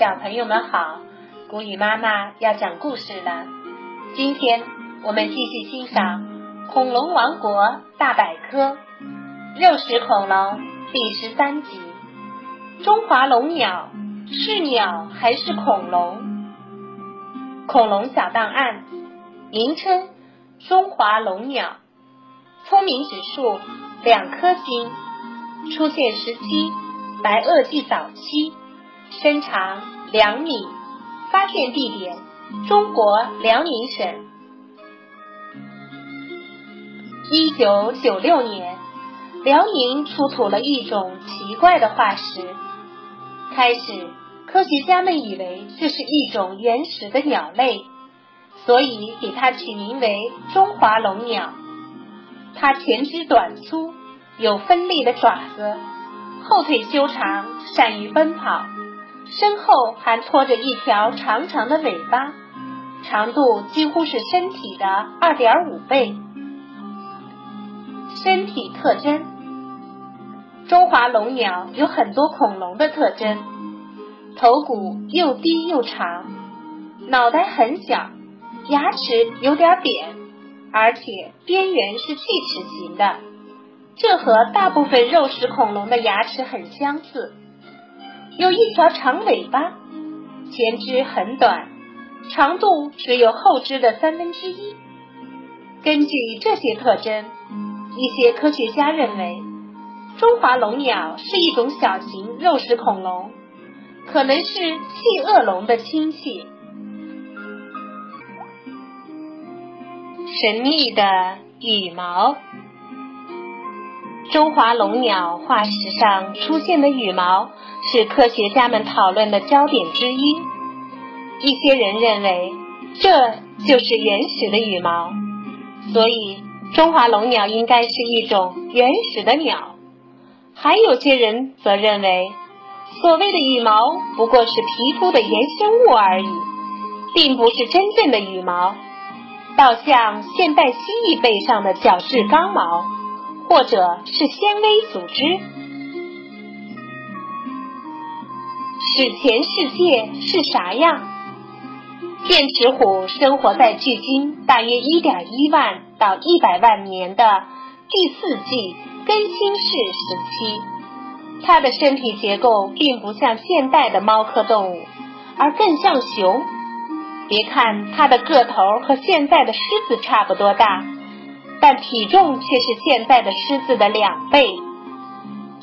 小朋友们好，古语妈妈要讲故事了。今天我们继续欣赏《恐龙王国大百科》肉食恐龙第十三集：中华龙鸟是鸟还是恐龙？恐龙小档案：名称中华龙鸟，聪明指数两颗星，出现时期白垩纪早期。身长两米，发现地点中国辽宁省。一九九六年，辽宁出土了一种奇怪的化石。开始，科学家们以为这是一种原始的鸟类，所以给它取名为中华龙鸟。它前肢短粗，有锋利的爪子，后腿修长，善于奔跑。身后还拖着一条长长的尾巴，长度几乎是身体的二点五倍。身体特征：中华龙鸟有很多恐龙的特征，头骨又低又长，脑袋很小，牙齿有点扁，而且边缘是锯齿形的，这和大部分肉食恐龙的牙齿很相似。有一条长尾巴，前肢很短，长度只有后肢的三分之一。根据这些特征，一些科学家认为，中华龙鸟是一种小型肉食恐龙，可能是细恶龙的亲戚。神秘的羽毛。中华龙鸟化石上出现的羽毛是科学家们讨论的焦点之一。一些人认为这就是原始的羽毛，所以中华龙鸟应该是一种原始的鸟。还有些人则认为，所谓的羽毛不过是皮肤的衍生物而已，并不是真正的羽毛，倒像现代蜥蜴背上的角质刚毛。或者是纤维组织。史前世界是啥样？剑齿虎生活在距今大约一点一万到一百万年的第四纪更新世时期。它的身体结构并不像现代的猫科动物，而更像熊。别看它的个头和现在的狮子差不多大。但体重却是现在的狮子的两倍。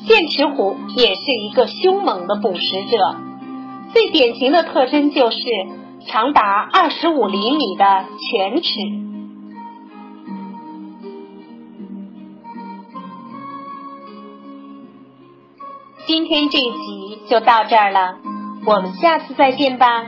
剑齿虎也是一个凶猛的捕食者，最典型的特征就是长达二十五厘米的犬齿。今天这一集就到这儿了，我们下次再见吧。